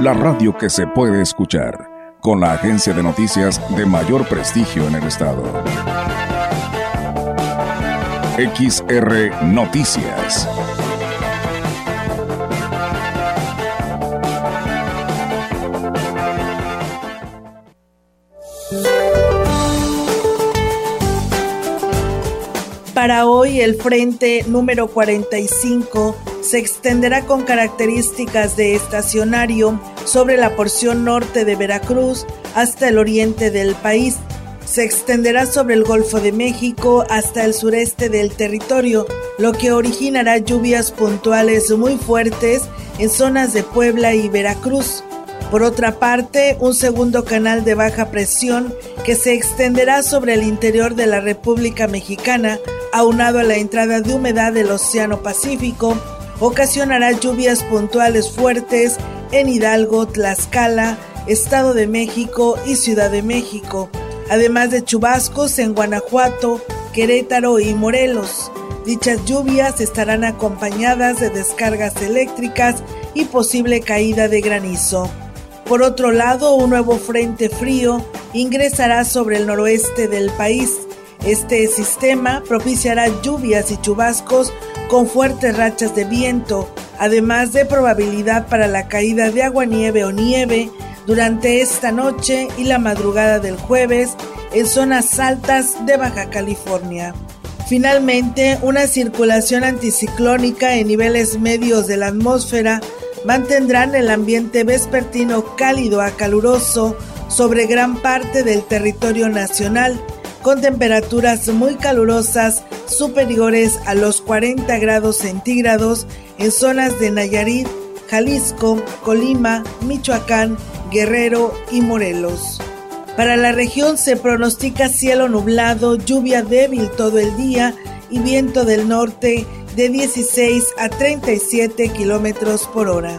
la radio que se puede escuchar, con la agencia de noticias de mayor prestigio en el estado. XR Noticias. Para hoy el frente número 45 se extenderá con características de estacionario sobre la porción norte de Veracruz hasta el oriente del país. Se extenderá sobre el Golfo de México hasta el sureste del territorio, lo que originará lluvias puntuales muy fuertes en zonas de Puebla y Veracruz. Por otra parte, un segundo canal de baja presión que se extenderá sobre el interior de la República Mexicana, aunado a la entrada de humedad del Océano Pacífico, ocasionará lluvias puntuales fuertes en Hidalgo, Tlaxcala, Estado de México y Ciudad de México, además de chubascos en Guanajuato, Querétaro y Morelos. Dichas lluvias estarán acompañadas de descargas eléctricas y posible caída de granizo. Por otro lado, un nuevo frente frío ingresará sobre el noroeste del país. Este sistema propiciará lluvias y chubascos con fuertes rachas de viento, además de probabilidad para la caída de agua nieve o nieve durante esta noche y la madrugada del jueves en zonas altas de Baja California. Finalmente, una circulación anticiclónica en niveles medios de la atmósfera mantendrán el ambiente vespertino cálido a caluroso sobre gran parte del territorio nacional, con temperaturas muy calurosas superiores a los 40 grados centígrados en zonas de Nayarit, Jalisco, Colima, Michoacán, Guerrero y Morelos. Para la región se pronostica cielo nublado, lluvia débil todo el día y viento del norte de 16 a 37 kilómetros por hora.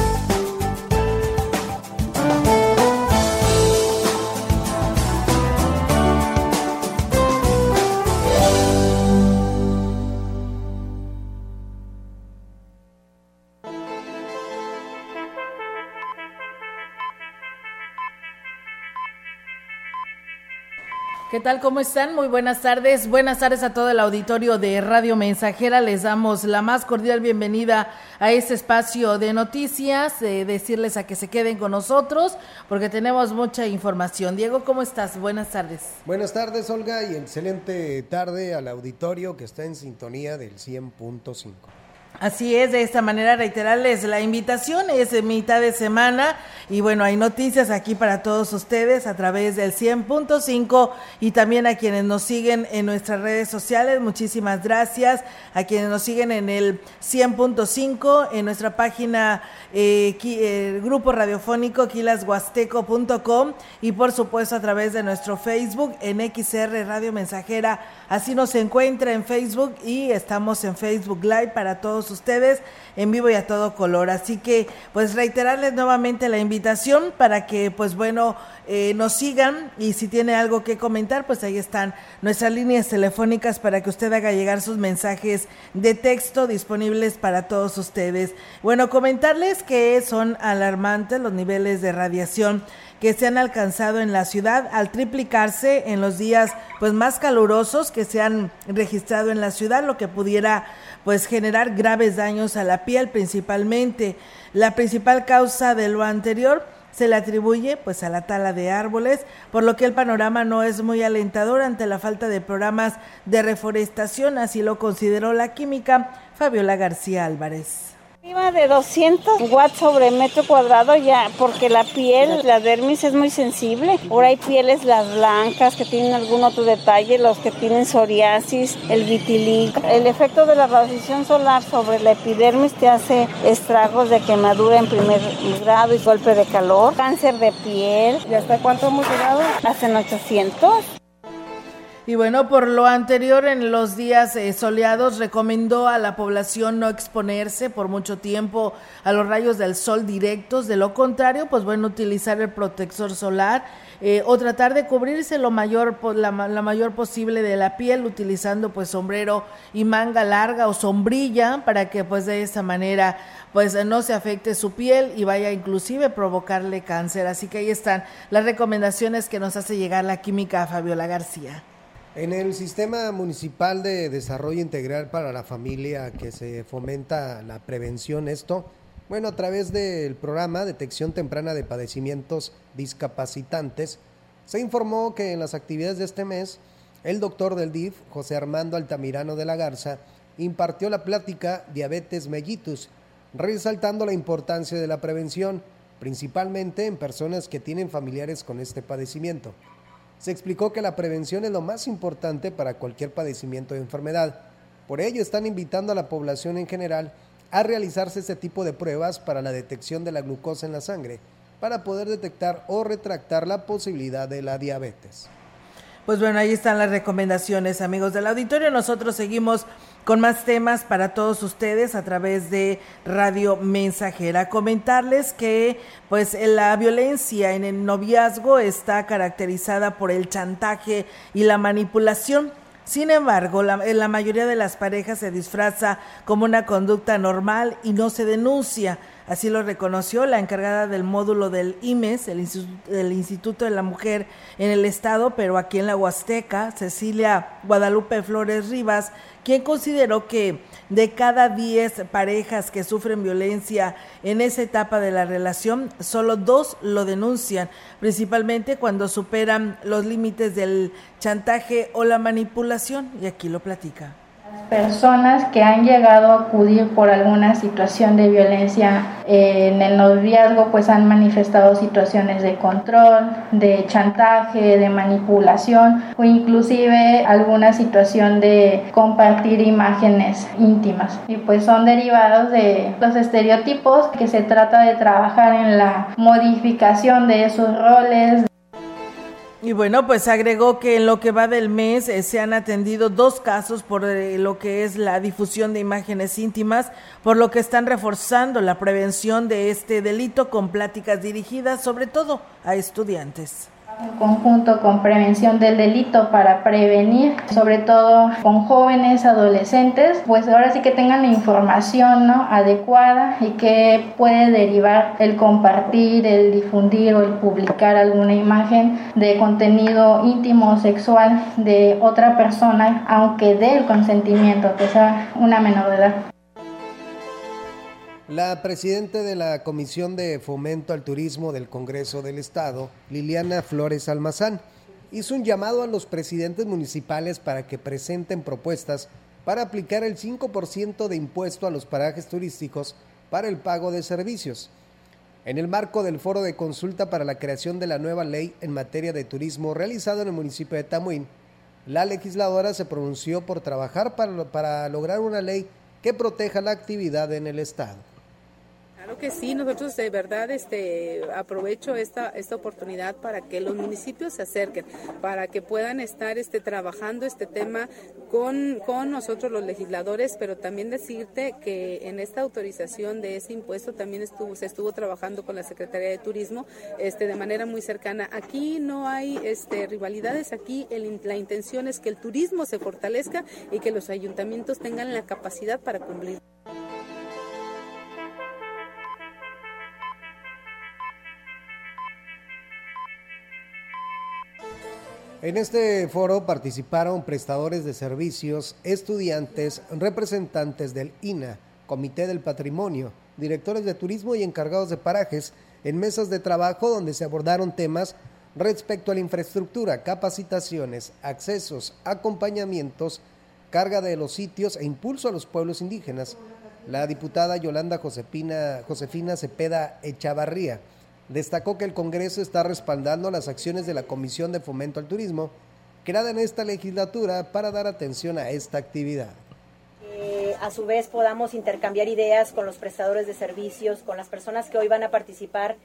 Tal? ¿Cómo están? Muy buenas tardes. Buenas tardes a todo el auditorio de Radio Mensajera. Les damos la más cordial bienvenida a este espacio de noticias. Eh, decirles a que se queden con nosotros porque tenemos mucha información. Diego, ¿cómo estás? Buenas tardes. Buenas tardes, Olga, y excelente tarde al auditorio que está en sintonía del 100.5. Así es, de esta manera reiterarles la invitación, es mitad de semana y bueno, hay noticias aquí para todos ustedes a través del 100.5 y también a quienes nos siguen en nuestras redes sociales, muchísimas gracias, a quienes nos siguen en el 100.5, en nuestra página eh, el grupo radiofónico quilashuasteco.com y por supuesto a través de nuestro Facebook en XR Radio Mensajera, así nos encuentra en Facebook y estamos en Facebook Live para todos ustedes en vivo y a todo color. Así que pues reiterarles nuevamente la invitación para que pues bueno eh, nos sigan y si tiene algo que comentar pues ahí están nuestras líneas telefónicas para que usted haga llegar sus mensajes de texto disponibles para todos ustedes. Bueno, comentarles que son alarmantes los niveles de radiación que se han alcanzado en la ciudad al triplicarse en los días pues más calurosos que se han registrado en la ciudad, lo que pudiera pues generar graves daños a la piel principalmente. La principal causa de lo anterior se le atribuye pues a la tala de árboles, por lo que el panorama no es muy alentador ante la falta de programas de reforestación, así lo consideró la química Fabiola García Álvarez. Arriba de 200 watts sobre metro cuadrado ya, porque la piel, la dermis es muy sensible. Ahora hay pieles las blancas que tienen algún otro detalle, los que tienen psoriasis, el vitiligo. El efecto de la radiación solar sobre la epidermis te hace estragos de quemadura en primer grado y golpe de calor, cáncer de piel. ¿Y hasta cuánto hemos llegado? Hacen 800. Y bueno, por lo anterior, en los días eh, soleados, recomendó a la población no exponerse por mucho tiempo a los rayos del sol directos. De lo contrario, pues bueno, utilizar el protector solar eh, o tratar de cubrirse lo mayor, la, mayor posible de la piel utilizando pues sombrero y manga larga o sombrilla para que pues de esta manera pues no se afecte su piel y vaya inclusive provocarle cáncer. Así que ahí están las recomendaciones que nos hace llegar la química Fabiola García. En el sistema municipal de desarrollo integral para la familia que se fomenta la prevención, esto, bueno, a través del programa Detección Temprana de Padecimientos Discapacitantes, se informó que en las actividades de este mes, el doctor del DIF, José Armando Altamirano de la Garza, impartió la plática Diabetes Mellitus, resaltando la importancia de la prevención, principalmente en personas que tienen familiares con este padecimiento se explicó que la prevención es lo más importante para cualquier padecimiento de enfermedad. Por ello están invitando a la población en general a realizarse este tipo de pruebas para la detección de la glucosa en la sangre, para poder detectar o retractar la posibilidad de la diabetes. Pues bueno, ahí están las recomendaciones, amigos del auditorio. Nosotros seguimos con más temas para todos ustedes a través de Radio Mensajera. Comentarles que pues la violencia en el noviazgo está caracterizada por el chantaje y la manipulación. Sin embargo, la, en la mayoría de las parejas se disfraza como una conducta normal y no se denuncia. Así lo reconoció la encargada del módulo del IMES, el Instituto, de la Mujer en el Estado, pero aquí en la Huasteca, Cecilia Guadalupe Flores Rivas, quien consideró que de cada 10 parejas que sufren violencia en esa etapa de la relación, solo dos lo denuncian, principalmente cuando superan los límites del chantaje o la manipulación, y aquí lo platica personas que han llegado a acudir por alguna situación de violencia en el noviazgo pues han manifestado situaciones de control, de chantaje, de manipulación o inclusive alguna situación de compartir imágenes íntimas. Y pues son derivados de los estereotipos que se trata de trabajar en la modificación de esos roles y bueno, pues agregó que en lo que va del mes eh, se han atendido dos casos por eh, lo que es la difusión de imágenes íntimas, por lo que están reforzando la prevención de este delito con pláticas dirigidas sobre todo a estudiantes en conjunto con prevención del delito para prevenir, sobre todo con jóvenes, adolescentes, pues ahora sí que tengan la información ¿no? adecuada y que puede derivar el compartir, el difundir o el publicar alguna imagen de contenido íntimo o sexual de otra persona, aunque dé el consentimiento, que sea una menor de edad. La presidenta de la Comisión de Fomento al Turismo del Congreso del Estado, Liliana Flores Almazán, hizo un llamado a los presidentes municipales para que presenten propuestas para aplicar el 5% de impuesto a los parajes turísticos para el pago de servicios. En el marco del foro de consulta para la creación de la nueva ley en materia de turismo realizado en el municipio de Tamuín, la legisladora se pronunció por trabajar para, para lograr una ley que proteja la actividad en el Estado. Claro que sí, nosotros de verdad este, aprovecho esta, esta oportunidad para que los municipios se acerquen, para que puedan estar este, trabajando este tema con, nosotros los legisladores, pero también decirte que en esta autorización de ese impuesto también estuvo, se estuvo trabajando con la Secretaría de Turismo este, de manera muy cercana. Aquí no hay este, rivalidades, aquí la intención es que el turismo se fortalezca y que los ayuntamientos tengan la capacidad para cumplir. En este foro participaron prestadores de servicios, estudiantes, representantes del INA, Comité del Patrimonio, directores de turismo y encargados de parajes en mesas de trabajo donde se abordaron temas respecto a la infraestructura, capacitaciones, accesos, acompañamientos, carga de los sitios e impulso a los pueblos indígenas, la diputada Yolanda Josefina, Josefina Cepeda Echavarría destacó que el Congreso está respaldando las acciones de la Comisión de Fomento al Turismo, creada en esta legislatura para dar atención a esta actividad. a su vez podamos intercambiar ideas con los prestadores de servicios, con las personas que hoy van a participar,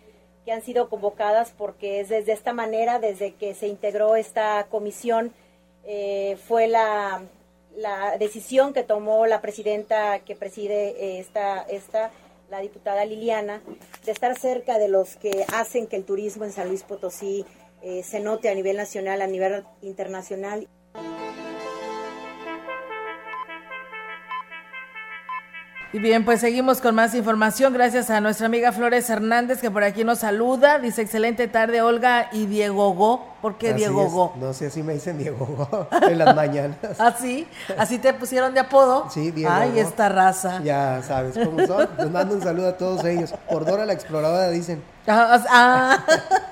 que han sido convocadas, porque es desde esta manera, desde que se integró esta comisión, eh, fue la, la, decisión que tomó la presidenta que preside eh, esta, esta la diputada Liliana, de estar cerca de los que hacen que el turismo en San Luis Potosí eh, se note a nivel nacional, a nivel internacional. Y bien, pues seguimos con más información. Gracias a nuestra amiga Flores Hernández que por aquí nos saluda. Dice excelente tarde Olga y Diego Go. ¿Por qué Diego Go? No sé, así me dicen Diego Go en las mañanas. ¿Ah, sí? ¿Así te pusieron de apodo? Sí, Diego Ay, esta raza. Ya sabes cómo son. Les mando un saludo a todos ellos. Por Dora la Exploradora dicen. Ah, ah.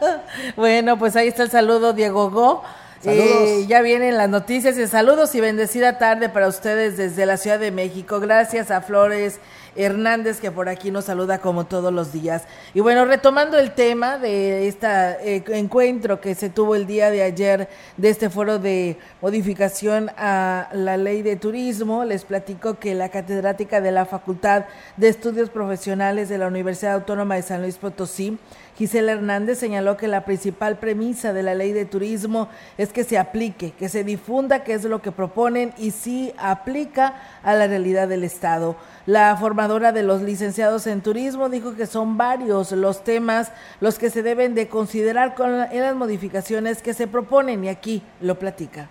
bueno, pues ahí está el saludo Diego Go. Eh, ya vienen las noticias y saludos y bendecida tarde para ustedes desde la Ciudad de México. Gracias a Flores Hernández que por aquí nos saluda como todos los días. Y bueno, retomando el tema de este encuentro que se tuvo el día de ayer de este foro de modificación a la ley de turismo, les platico que la catedrática de la Facultad de Estudios Profesionales de la Universidad Autónoma de San Luis Potosí, Gisela Hernández señaló que la principal premisa de la ley de turismo es que se aplique, que se difunda qué es lo que proponen y si aplica a la realidad del Estado. La formadora de los licenciados en turismo dijo que son varios los temas los que se deben de considerar con, en las modificaciones que se proponen y aquí lo platica.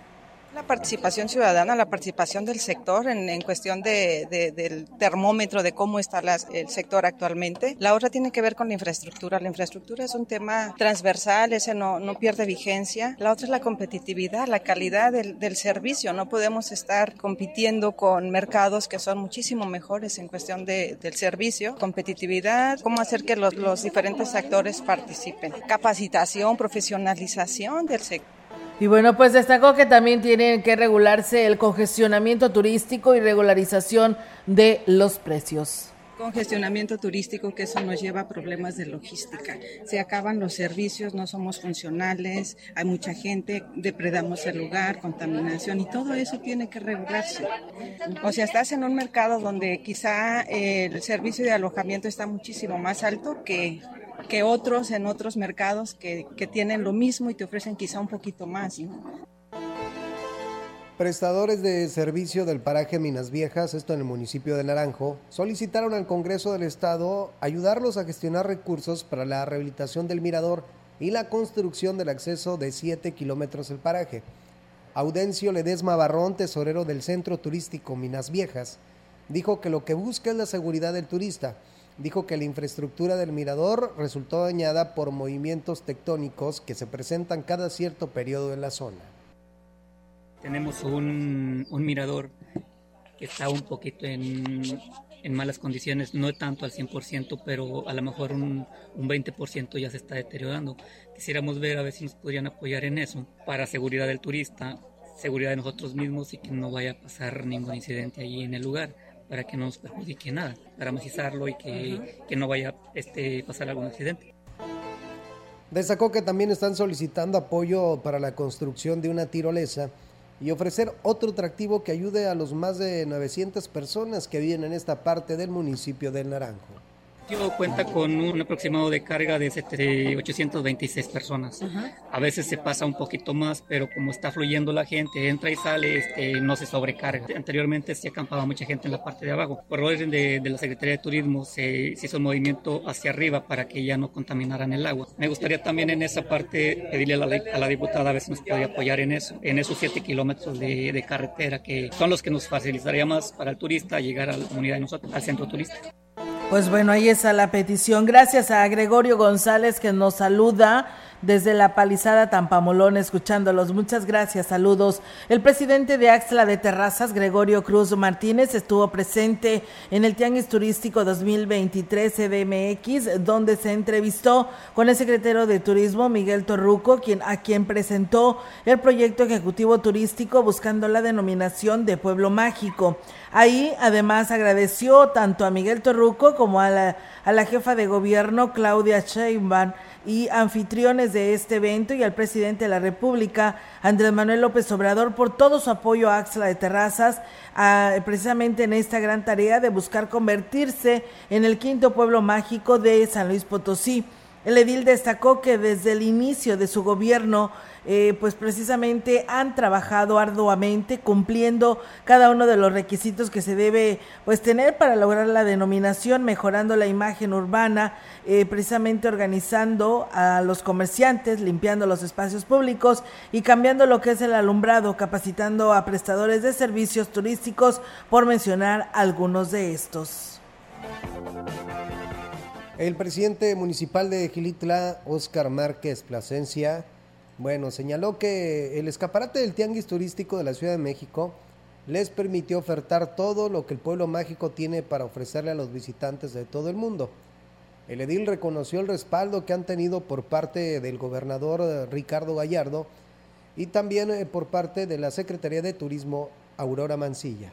La participación ciudadana, la participación del sector en, cuestión de, del termómetro de cómo está el sector actualmente. La otra tiene que ver con la infraestructura. La infraestructura es un tema transversal, ese no, no pierde vigencia. La otra es la competitividad, la calidad del, servicio. No podemos estar compitiendo con mercados que son muchísimo mejores en cuestión de, del servicio. Competitividad, cómo hacer que los, los diferentes actores participen. Capacitación, profesionalización del sector. Y bueno, pues destacó que también tiene que regularse el congestionamiento turístico y regularización de los precios. Congestionamiento turístico, que eso nos lleva a problemas de logística. Se acaban los servicios, no somos funcionales, hay mucha gente, depredamos el lugar, contaminación y todo eso tiene que regularse. O sea, estás en un mercado donde quizá el servicio de alojamiento está muchísimo más alto que que otros en otros mercados que, que, tienen lo mismo y te ofrecen quizá un poquito más. Prestadores de servicio del paraje Minas Viejas, esto en el municipio de Naranjo, solicitaron al Congreso del Estado ayudarlos a gestionar recursos para la rehabilitación del mirador y la construcción del acceso de 7 kilómetros del paraje. Audencio Ledesma Barrón, tesorero del Centro Turístico Minas Viejas, dijo que lo que busca es la seguridad del turista dijo que la infraestructura del mirador resultó dañada por movimientos tectónicos que se presentan cada cierto periodo en la zona. Tenemos un, mirador que está un poquito en, malas condiciones, no tanto al 100%, pero a lo mejor un, un 20% ya se está deteriorando. Quisiéramos ver a ver si nos podrían apoyar en eso para seguridad del turista, seguridad de nosotros mismos y que no vaya a pasar ningún incidente allí en el lugar para que no nos perjudique nada, para amortizarlo y que, que no vaya a este, pasar algún accidente. Destacó que también están solicitando apoyo para la construcción de una tirolesa y ofrecer otro atractivo que ayude a los más de 900 personas que viven en esta parte del municipio del Naranjo cuenta con un aproximado de carga de 826 personas. A veces se pasa un poquito más, pero como está fluyendo la gente, entra y sale, este, no se sobrecarga. Anteriormente se acampaba mucha gente en la parte de abajo. Por orden de, la Secretaría de Turismo se, hizo un movimiento hacia arriba para que ya no contaminaran el agua. Me gustaría también en esa parte pedirle a la, a la diputada a ver si nos puede apoyar en eso, en esos 7 kilómetros de, de carretera que son los que nos facilitaría más para el turista llegar a la comunidad de nosotros, al centro turístico. Pues bueno, ahí está la petición. Gracias a Gregorio González que nos saluda desde la palizada Tampamolón, escuchándolos. Muchas gracias, saludos. El presidente de Axla de Terrazas, Gregorio Cruz Martínez, estuvo presente en el Tianguis Turístico 2023 CDMX, donde se entrevistó con el secretario de Turismo, Miguel Torruco, quien, a quien presentó el proyecto ejecutivo turístico buscando la denominación de Pueblo Mágico. Ahí además agradeció tanto a Miguel Torruco como a la, a la jefa de gobierno Claudia Sheinbaum y anfitriones de este evento y al presidente de la República, Andrés Manuel López Obrador, por todo su apoyo a Axla de Terrazas, precisamente en esta gran tarea de buscar convertirse en el quinto pueblo mágico de San Luis Potosí. El edil destacó que desde el inicio de su gobierno eh, pues precisamente han trabajado arduamente cumpliendo cada uno de los requisitos que se debe pues tener para lograr la denominación, mejorando la imagen urbana, eh, precisamente organizando a los comerciantes, limpiando los espacios públicos y cambiando lo que es el alumbrado, capacitando a prestadores de servicios turísticos, por mencionar algunos de estos. El presidente municipal de Gilitla, Óscar Márquez Plasencia, bueno, señaló que el escaparate del Tianguis Turístico de la Ciudad de México les permitió ofertar todo lo que el pueblo mágico tiene para ofrecerle a los visitantes de todo el mundo. El edil reconoció el respaldo que han tenido por parte del gobernador eh, Ricardo Gallardo y también eh, por parte de la Secretaría de Turismo Aurora Mancilla.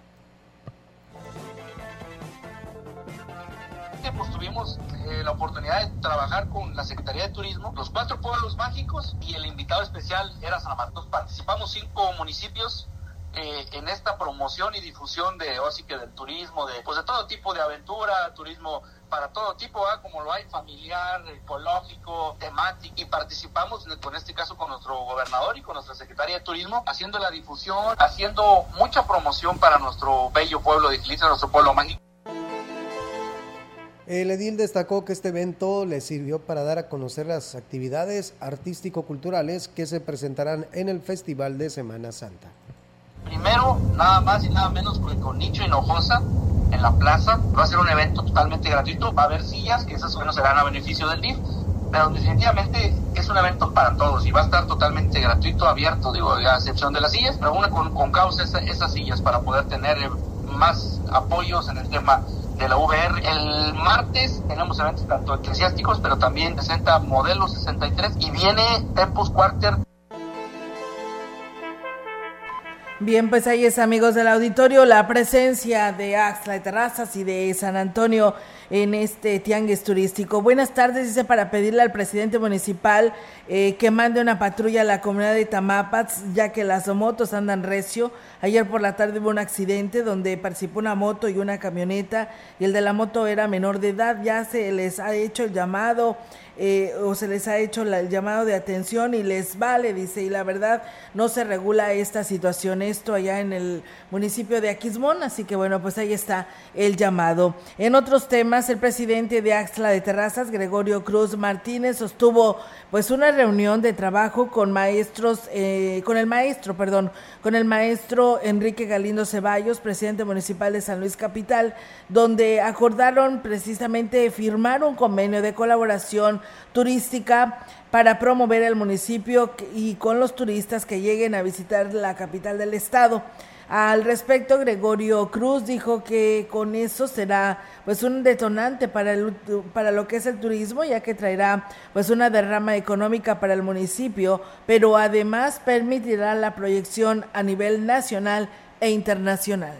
Tuvimos eh, la oportunidad de trabajar con la Secretaría de Turismo, los cuatro pueblos mágicos y el invitado especial era San Marcos. Participamos cinco municipios eh, en esta promoción y difusión de así que del turismo, de pues de todo tipo de aventura, turismo para todo tipo, como lo hay, familiar, ecológico, temático, y participamos con este caso con nuestro gobernador y con nuestra secretaria de turismo, haciendo la difusión, haciendo mucha promoción para nuestro bello pueblo de Gilicia, nuestro pueblo mágico. El edil destacó que este evento le sirvió para dar a conocer las actividades artístico-culturales que se presentarán en el Festival de Semana Santa. Primero, nada más y nada menos que con Nicho Hinojosa en la plaza. Va a ser un evento totalmente gratuito. Va a haber sillas, que esas bueno, serán a beneficio del DIF. Pero definitivamente es un evento para todos y va a estar totalmente gratuito, abierto, digo, a excepción de las sillas, una con, con causa esas sillas para poder tener más apoyos en el tema de la VR. El martes tenemos eventos tanto eclesiásticos, pero también presenta Modelo 63 y viene Tempus Quarter. Bien, pues ahí es amigos del auditorio la presencia de Axla de Terrazas y de San Antonio en este tianguis turístico. Buenas tardes, dice para pedirle al presidente municipal eh, que mande una patrulla a la comunidad de Tamapats, ya que las motos andan recio. Ayer por la tarde hubo un accidente donde participó una moto y una camioneta y el de la moto era menor de edad. Ya se les ha hecho el llamado eh, o se les ha hecho el llamado de atención y les vale, dice, y la verdad no se regula esta situación, esto allá en el municipio de Aquismón, así que bueno, pues ahí está el llamado. En otros temas, el presidente de Axla de Terrazas, Gregorio Cruz Martínez, sostuvo pues una reunión de trabajo con maestros, eh, con el maestro, perdón, con el maestro Enrique Galindo Ceballos, presidente municipal de San Luis Capital, donde acordaron precisamente firmar un convenio de colaboración turística para promover el municipio y con los turistas que lleguen a visitar la capital del estado. Al respecto, Gregorio Cruz dijo que con eso será pues un detonante para, el, para lo que es el turismo, ya que traerá pues una derrama económica para el municipio, pero además permitirá la proyección a nivel nacional e internacional.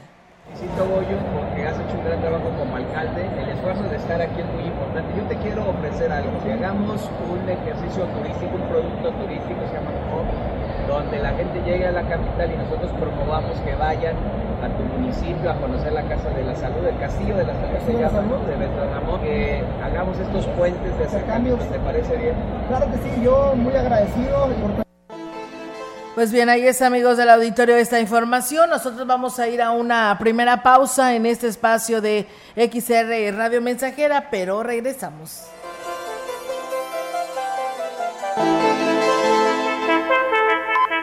Felicito Goyo porque has hecho un gran trabajo como alcalde. El esfuerzo de estar aquí es muy importante. Yo te quiero ofrecer algo. Si hagamos un ejercicio turístico, un producto turístico, se llama donde la gente llegue a la capital y nosotros promovamos que vayan a tu municipio a conocer la Casa de la Salud, el Castillo de la Salud, se llama, de Betramón, que hagamos estos puentes de acercamiento, ¿te parece bien? Claro que sí, yo muy agradecido. Pues bien, ahí es amigos del auditorio esta información. Nosotros vamos a ir a una primera pausa en este espacio de XR Radio Mensajera, pero regresamos.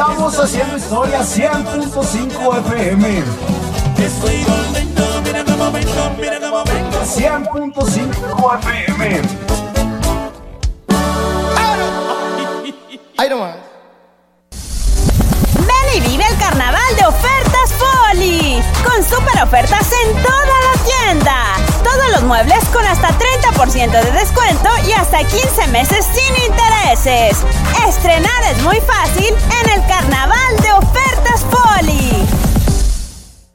Estamos haciendo historia 100.5 FM. Estoy volviendo, mira cómo vengo, mira cómo vengo. 100.5 FM. Ahí nomás. Ven y vive el carnaval de ofertas Poli. Con super ofertas en toda la tienda. Todos los muebles con hasta 30% de descuento y hasta 15 meses sin intereses. Estrenar es muy fácil en el carnaval de ofertas Poli.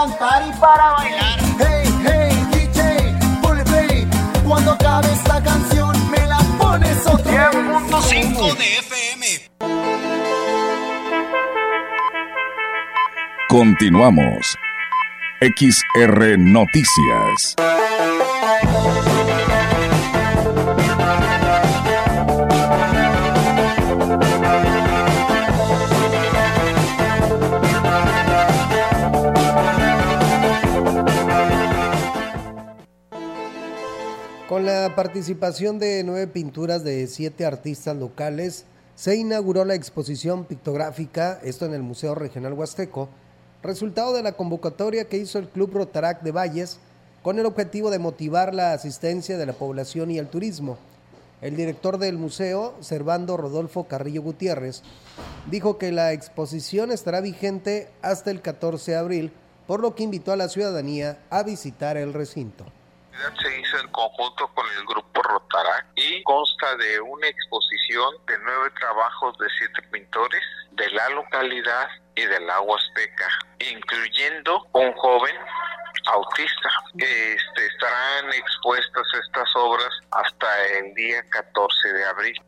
Cantar y para bailar. Hey, hey, DJ, ponle play. Cuando acabe esta canción, me la pones otra vez. 100.5 de FM. Continuamos. XR Noticias. Con la participación de nueve pinturas de siete artistas locales, se inauguró la exposición pictográfica, esto en el Museo Regional Huasteco, resultado de la convocatoria que hizo el Club Rotarac de Valles con el objetivo de motivar la asistencia de la población y el turismo. El director del museo, Servando Rodolfo Carrillo Gutiérrez, dijo que la exposición estará vigente hasta el 14 de abril, por lo que invitó a la ciudadanía a visitar el recinto se hizo en conjunto con el grupo Rotarac y consta de una exposición de nueve trabajos de siete pintores de la localidad y del agua Huasteca, incluyendo un joven autista. Este, estarán expuestas estas obras hasta el día 14 de abril.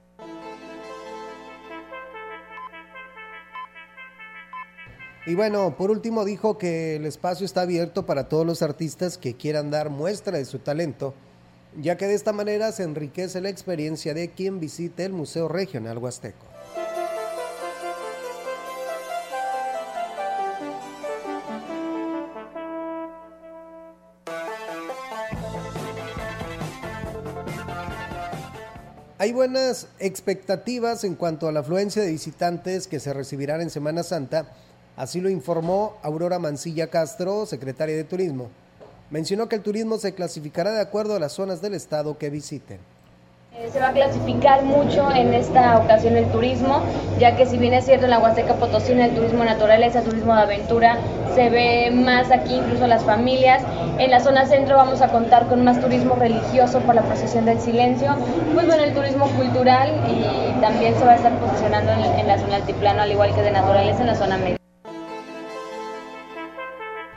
Y bueno, por último dijo que el espacio está abierto para todos los artistas que quieran dar muestra de su talento, ya que de esta manera se enriquece la experiencia de quien visite el Museo Regional Huasteco. Hay buenas expectativas en cuanto a la afluencia de visitantes que se recibirán en Semana Santa, así lo informó Aurora Mancilla Castro, secretaria de Turismo. Mencionó que el turismo se clasificará de acuerdo a las zonas del estado que visiten. Eh, Se va a clasificar mucho en esta ocasión el turismo, ya que si bien es cierto en la Huasteca Potosina el turismo naturaleza, turismo de aventura, se ve más aquí incluso las familias. En la zona centro vamos a contar con más turismo religioso por la procesión del silencio. Pues bueno, el turismo cultural y también se va a estar posicionando en, en la zona altiplano, al igual que de naturaleza en la zona media.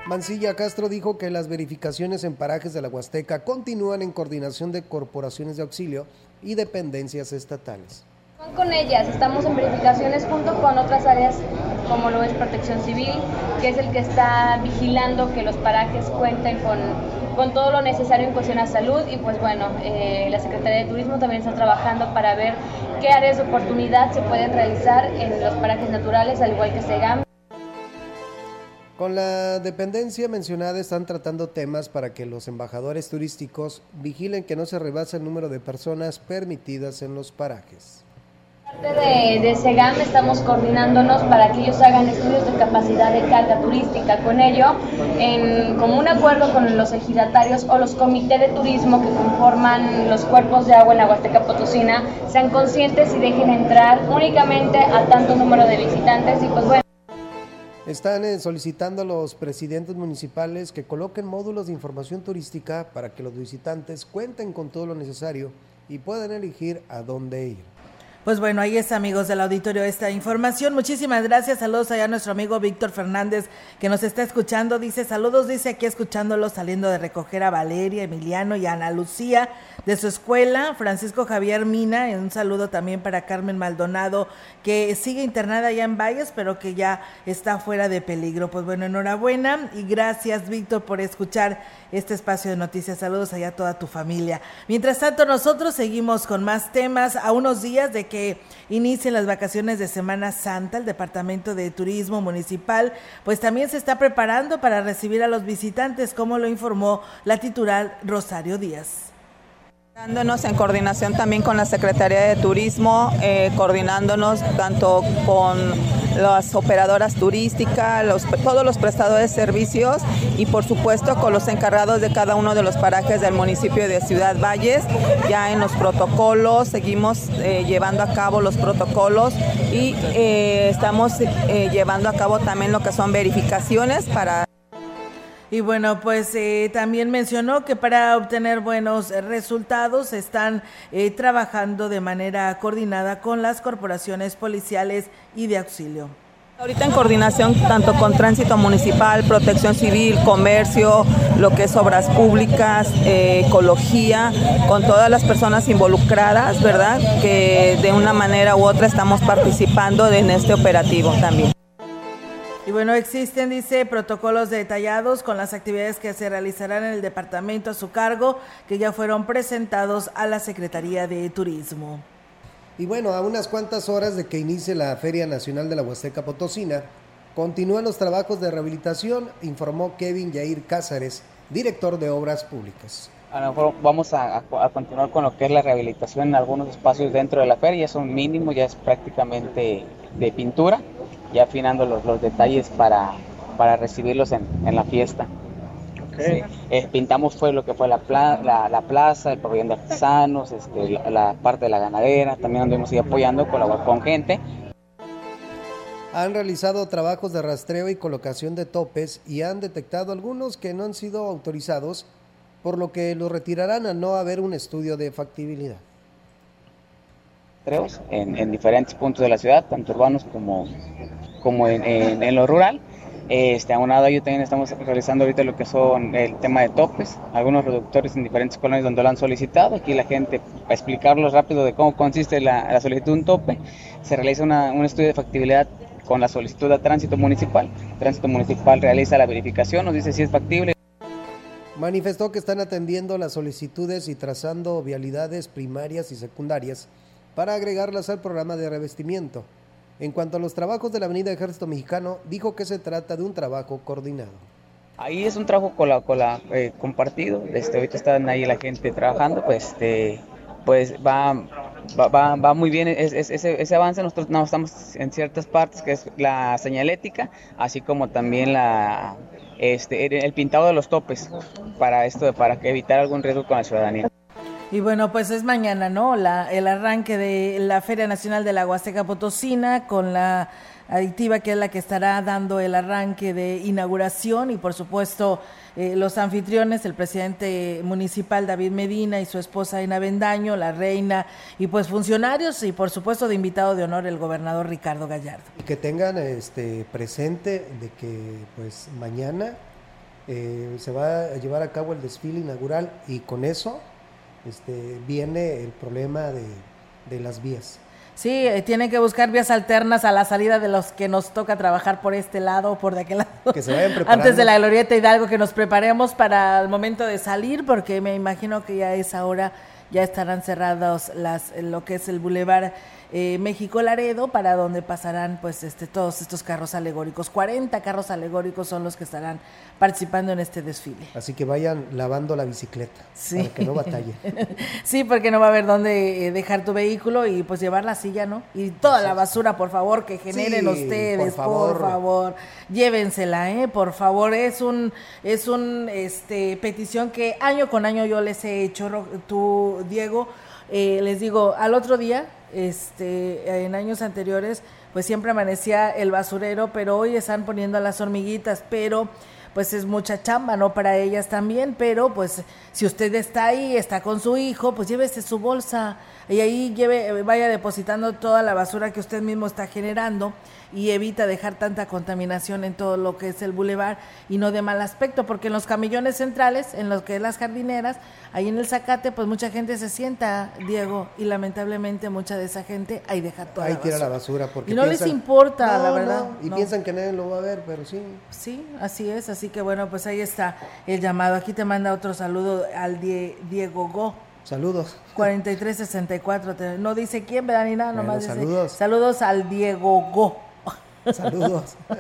Mancilla Castro dijo que las verificaciones en parajes de la Huasteca continúan en coordinación de corporaciones de auxilio y dependencias estatales. Con ellas estamos en verificaciones junto con otras áreas como lo es Protección Civil, que es el que está vigilando que los parajes cuenten con, todo lo necesario en cuestión a salud y pues bueno, eh, la Secretaría de Turismo también está trabajando para ver qué áreas de oportunidad se pueden realizar en los parajes naturales, al igual que SEGAM. Con la dependencia mencionada están tratando temas para que los embajadores turísticos vigilen que no se rebase el número de personas permitidas en los parajes de, de SEGAM estamos coordinándonos para que ellos hagan estudios de capacidad de carga turística. Con ello, en común acuerdo con los ejidatarios o los comités de turismo que conforman los cuerpos de agua en la Huasteca Potosina, sean conscientes y dejen entrar únicamente a tanto número de visitantes y pues bueno. Están eh, solicitando a los presidentes municipales que coloquen módulos de información turística para que los visitantes cuenten con todo lo necesario y puedan elegir a dónde ir. Pues bueno, ahí es amigos del auditorio esta información. Muchísimas gracias. Saludos allá a nuestro amigo Víctor Fernández que nos está escuchando. Dice saludos, dice aquí escuchándolo saliendo de recoger a Valeria, Emiliano y Ana Lucía de su escuela. Francisco Javier Mina, un saludo también para Carmen Maldonado que sigue internada allá en Valles pero que ya está fuera de peligro. Pues bueno, enhorabuena y gracias Víctor por escuchar este espacio de noticias. Saludos allá a toda tu familia. Mientras tanto, nosotros seguimos con más temas a unos días de que que inicien las vacaciones de Semana Santa, el Departamento de Turismo Municipal, pues también se está preparando para recibir a los visitantes, como lo informó la titular Rosario Díaz. Coordinándonos en coordinación también con la Secretaría de Turismo, eh, coordinándonos tanto con las operadoras turísticas, los, todos los prestadores de servicios y por supuesto con los encargados de cada uno de los parajes del municipio de Ciudad Valles. Ya en los protocolos seguimos eh, llevando a cabo los protocolos y eh, estamos llevando a cabo también lo que son verificaciones para y bueno, pues eh, también mencionó que para obtener buenos resultados están eh, trabajando de manera coordinada con las corporaciones policiales y de auxilio. Ahorita en coordinación tanto con tránsito municipal, protección civil, comercio, lo que es obras públicas, eh, ecología, con todas las personas involucradas, ¿verdad? Que de una manera u otra estamos participando en este operativo también. Y bueno, existen, dice, protocolos detallados con las actividades que se realizarán en el departamento a su cargo, que ya fueron presentados a la Secretaría de Turismo. Y bueno, a unas cuantas horas de que inicie la Feria Nacional de la Huasteca Potosina, continúan los trabajos de rehabilitación, informó Kevin Yair Cázares, director de Obras Públicas. A lo mejor vamos a, a, continuar con lo que es la rehabilitación en algunos espacios dentro de la feria, ya son mínimos, ya es prácticamente de pintura ya afinando los, los detalles para, para recibirlos en, en, la fiesta. Eh, pintamos fue lo que fue la, la, la, plaza, el pabellón de artesanos, este, la, parte de la ganadera, también anduvimos ahí apoyando, colaborando con gente. Han realizado trabajos de rastreo y colocación de topes y han detectado algunos que no han sido autorizados, por lo que los retirarán al no haber un estudio de factibilidad. En, en diferentes puntos de la ciudad, tanto urbanos como, como en, lo rural. Este, a ello también estamos realizando ahorita lo que son el tema de topes, algunos reductores en diferentes colonias donde lo han solicitado. Aquí la gente, para explicarlo rápido de cómo consiste la, solicitud de un tope, se realiza un estudio de factibilidad con la solicitud de tránsito municipal. tránsito municipal realiza la verificación, nos dice si es factible. Manifestó que están atendiendo las solicitudes y trazando vialidades primarias y secundarias para agregarlas al programa de revestimiento. En cuanto a los trabajos de la Avenida Ejército Mexicano, dijo que se trata de un trabajo coordinado. Ahí es un trabajo con la, con la, eh, compartido. Este, ahorita están ahí la gente trabajando, pues, este, pues va, va, va, muy bien ese, ese, avance. Nosotros no estamos en ciertas partes, que es la señalética, así como también la, este, el pintado de los topes para esto, para evitar algún riesgo con la ciudadanía. Y bueno, pues es mañana, ¿no? La, el arranque de la Feria Nacional de la Huasteca Potosina con la adictiva que es la que estará dando el arranque de inauguración y por supuesto eh, los anfitriones, el presidente municipal David Medina y su esposa Ina Bendaño, la reina y pues funcionarios y por supuesto de invitado de honor el gobernador Ricardo Gallardo. Y que tengan este presente de que pues mañana eh, se va a llevar a cabo el desfile inaugural y con eso este, viene el problema de, las vías. Sí, eh, tienen que buscar vías alternas a la salida de los que nos toca trabajar por este lado o por de aquel lado. Que se vayan preparando. Antes de la glorieta Hidalgo, que nos preparemos para el momento de salir, porque me imagino que ya es ahora, ya estarán cerrados las, lo que es el bulevar eh, México Laredo, para donde pasarán pues este todos estos carros alegóricos. 40 carros alegóricos son los que estarán participando en este desfile. Así que vayan lavando la bicicleta Sí. para que no batalle. sí, porque no va a haber dónde eh, dejar tu vehículo y pues llevar la silla, ¿no? Y toda la basura, por favor, que generen Sí, ustedes, por por favor. llévensela, ¿eh? Por favor, es un es un este petición que año con año yo les he hecho, tú Diego, eh, les digo, al otro día, este, en años anteriores, pues siempre amanecía el basurero, pero hoy están poniendo a las hormiguitas, pero pues es mucha chamba, ¿no? Para ellas también, pero pues si usted está ahí, está con su hijo, pues llévese su bolsa y ahí lleve, vaya depositando toda la basura que usted mismo está generando y evita dejar tanta contaminación en todo lo que es el bulevar y no de mal aspecto, porque en los camillones centrales, en los que es las jardineras, ahí en el Zacate, pues mucha gente se sienta, Diego, y lamentablemente mucha de esa gente ahí deja toda Ahí la tira basura. la basura porque Y no les importa, No, la no, verdad. y no. piensan que nadie lo va a ver, pero sí. Sí, así es, así que bueno, pues ahí está el llamado. Aquí te manda otro saludo al Die- Diego Go. Saludos. 4364, te- no dice quién, ¿verdad? Ni nada, Bueno, nomás dice saludos. saludos al Diego Go. Saludos.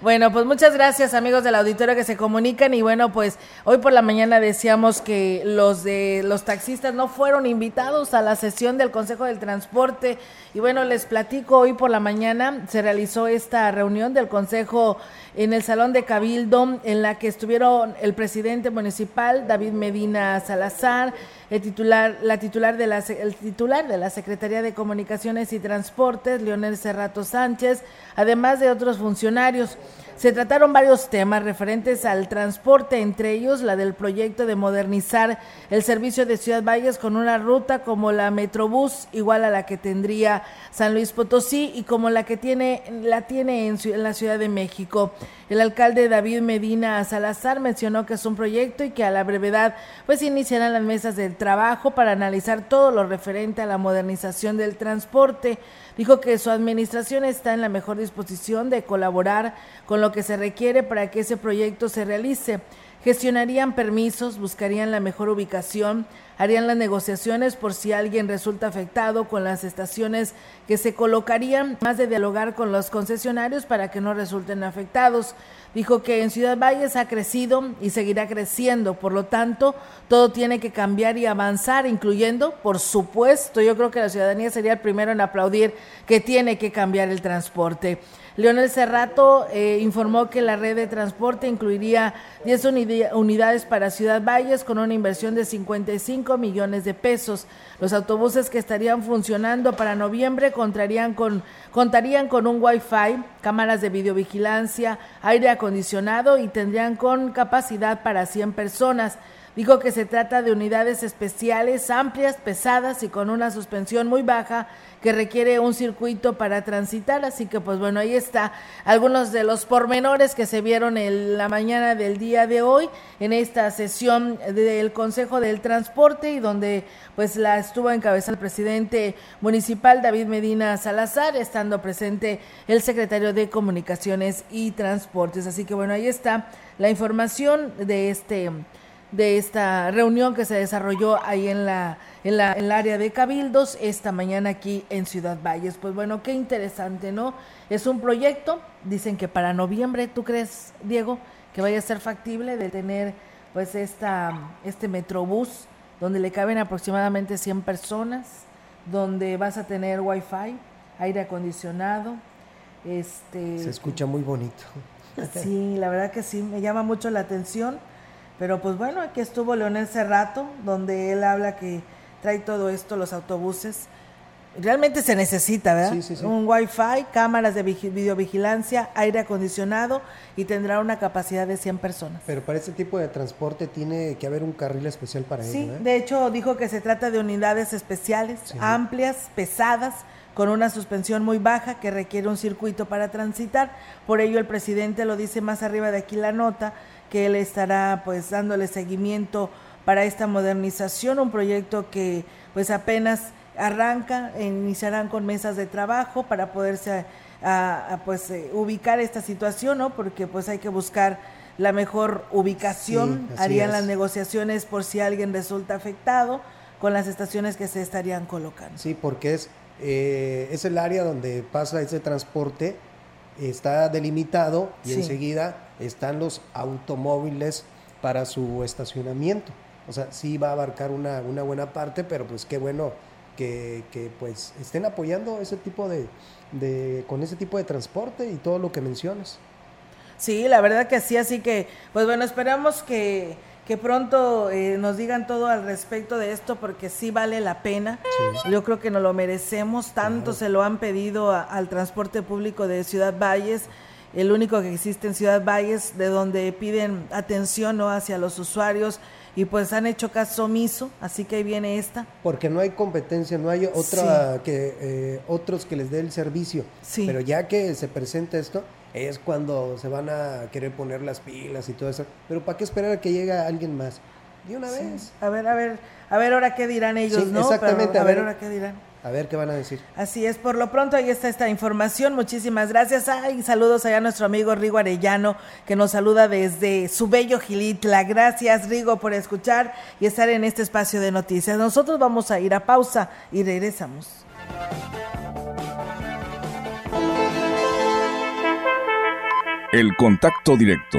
Bueno, pues muchas gracias amigos del auditorio que se comunican y bueno, pues hoy por la mañana decíamos que los de los taxistas no fueron invitados a la sesión del Consejo del Transporte y bueno, les platico, hoy por la mañana se realizó esta reunión del Consejo en el Salón de Cabildo en la que estuvieron el presidente municipal David Medina Salazar, el titular, la titular de la, el titular de la Secretaría de Comunicaciones y Transportes, Leonel Cerrato Sánchez, además de otros funcionarios. Se trataron varios temas referentes al transporte, entre ellos la del proyecto de modernizar el servicio de Ciudad Valles con una ruta como la Metrobús, igual a la que tendría San Luis Potosí y como la que tiene la tiene en, la Ciudad de México. El alcalde David Medina Salazar mencionó que es un proyecto y que a la brevedad pues iniciarán las mesas del trabajo para analizar todo lo referente a la modernización del transporte. Dijo que su administración está en la mejor disposición de colaborar con lo que se requiere para que ese proyecto se realice. Gestionarían permisos, buscarían la mejor ubicación, harían las negociaciones por si alguien resulta afectado con las estaciones que se colocarían, más de dialogar con los concesionarios para que no resulten afectados. Dijo que en Ciudad Valles ha crecido y seguirá creciendo, por lo tanto, todo tiene que cambiar y avanzar, incluyendo, por supuesto, yo creo que la ciudadanía sería el primero en aplaudir que tiene que cambiar el transporte. Leonel Cerrato eh, informó que la red de transporte incluiría 10 unidi- unidades para Ciudad Valles con una inversión de 55 millones de pesos. Los autobuses que estarían funcionando para noviembre contarían con, contarían con un Wi-Fi, cámaras de videovigilancia, aire acondicionado y tendrían con capacidad para 100 personas. Dijo que se trata de unidades especiales, amplias, pesadas y con una suspensión muy baja que requiere un circuito para transitar. Así que pues bueno, ahí está algunos de los pormenores que se vieron en la mañana del día de hoy en esta sesión del Consejo del Transporte y donde pues la estuvo encabezando el presidente municipal David Medina Salazar, estando presente el secretario de Comunicaciones y Transportes. Así que bueno, ahí está la información de este de esta reunión que se desarrolló ahí en la en la en el área de Cabildos esta mañana aquí en Ciudad Valles. Pues bueno, qué interesante, ¿no? Es un proyecto, dicen que para noviembre, ¿tú crees, Diego, que vaya a ser factible de tener pues esta este Metrobús donde le caben aproximadamente 100 personas, donde vas a tener Wi-Fi, aire acondicionado, este Se escucha muy bonito. Sí, la verdad que sí, me llama mucho la atención. Pero pues bueno, aquí estuvo Leonel Cerrato, donde él habla que trae todo esto, los autobuses. Realmente se necesita, ¿verdad? Sí, sí, sí. Un wifi, cámaras de vigi- videovigilancia, aire acondicionado y tendrá una capacidad de 100 personas. Pero para este tipo de transporte tiene que haber un carril especial para Sí, ello. ¿eh? de hecho dijo que se trata de unidades especiales, amplias, pesadas, con una suspensión muy baja que requiere un circuito para transitar. Por ello el presidente lo dice más arriba de aquí la nota, que él estará pues dándole seguimiento para esta modernización, un proyecto que pues apenas arranca, iniciarán con mesas de trabajo para poderse a, pues eh, ubicar esta situación, ¿no? Porque pues hay que buscar la mejor ubicación, harían las negociaciones por si alguien resulta afectado con las estaciones que se estarían colocando. Sí, porque es, eh, es el área donde pasa ese transporte, está delimitado y enseguida están los automóviles para su estacionamiento. O sea, sí va a abarcar una, una buena parte, pero pues qué bueno que, que pues estén apoyando ese tipo de, de, con ese tipo de transporte y todo lo que mencionas. Sí, la verdad que sí, así que, pues bueno, esperamos que, que pronto eh, nos digan todo al respecto de esto porque sí vale la pena. Yo creo que nos lo merecemos, tanto se lo han pedido al transporte público de Ciudad Valles, el único que existe en Ciudad Valles, de donde piden atención ¿no? hacia los usuarios y pues han hecho caso omiso, así que ahí viene esta. Porque no hay competencia, no hay otra que eh, otros que les dé el servicio. Sí. Pero ya que se presenta esto, es cuando se van a querer poner las pilas y todo eso. Pero ¿para qué esperar a que llegue alguien más? De una vez. A ver, a ver, a ver ahora qué dirán ellos, ¿no? Exactamente, a, ver, ahora qué dirán. A ver qué van a decir. Así es, por lo pronto ahí está esta información. Muchísimas gracias. Ay, saludos allá a nuestro amigo Rigo Arellano, que nos saluda desde su bello Gilitla. Gracias, Rigo, por escuchar y estar en este espacio de noticias. Nosotros vamos a ir a pausa y regresamos. El contacto directo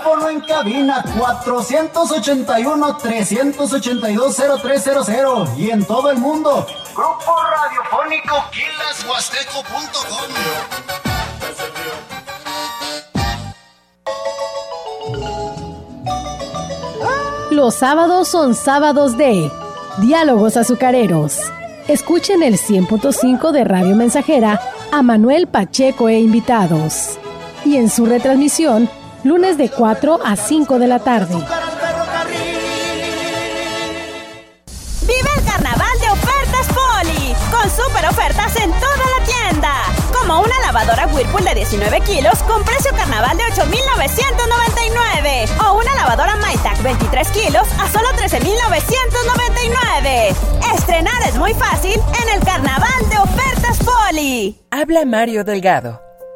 Teléfono en cabina 481-382-0300 y en todo el mundo. Grupo Radiofónico Quilashuasteco.com. Los sábados son sábados de Diálogos Azucareros. Escuchen el 100.5 de Radio Mensajera a Manuel Pacheco e invitados. Y en su retransmisión, lunes de 4 a 5 de la tarde. Vive el carnaval de ofertas Poli, con super ofertas en toda la tienda. Como una lavadora Whirlpool de 19 kilos con precio carnaval de 8,999. O una lavadora MyTac 23 kilos a solo 13,999. Estrenar es muy fácil en el carnaval de ofertas Poli. Habla Mario Delgado.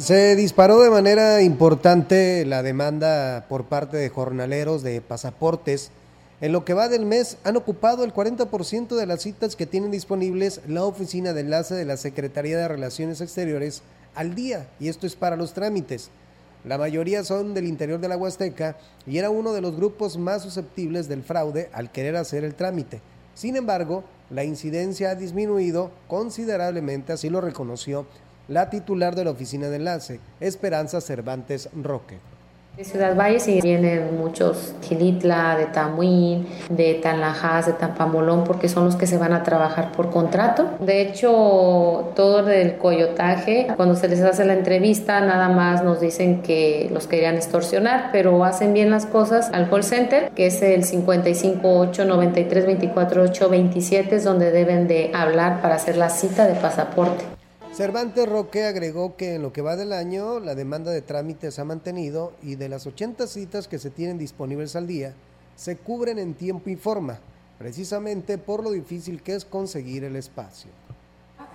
Se disparó de manera importante la demanda por parte de jornaleros de pasaportes En lo que va del mes, han ocupado el 40% de las citas que tienen disponibles la oficina de enlace de la Secretaría de Relaciones Exteriores al día, y esto es para los trámites. La mayoría son del interior de la Huasteca y era uno de los grupos más susceptibles del fraude al querer hacer el trámite. Sin embargo, la incidencia ha disminuido considerablemente, así lo reconoció la titular de la oficina de enlace, Esperanza Cervantes Roque. De Ciudad Valles y vienen muchos Gilitla, de Tamuín, de Tanlajas, de Tampamolón, porque son los que se van a trabajar por contrato. De hecho, todo el coyotaje, cuando se les hace la entrevista, nada más nos dicen que los querían extorsionar, pero hacen bien las cosas al call center, que es el 558 93 24 8 27, es donde deben de hablar para hacer la cita de pasaporte. Cervantes Roque agregó que en lo que va del año la demanda de trámites ha mantenido y de las 80 citas que se tienen disponibles al día, se cubren en tiempo y forma, precisamente por lo difícil que es conseguir el espacio.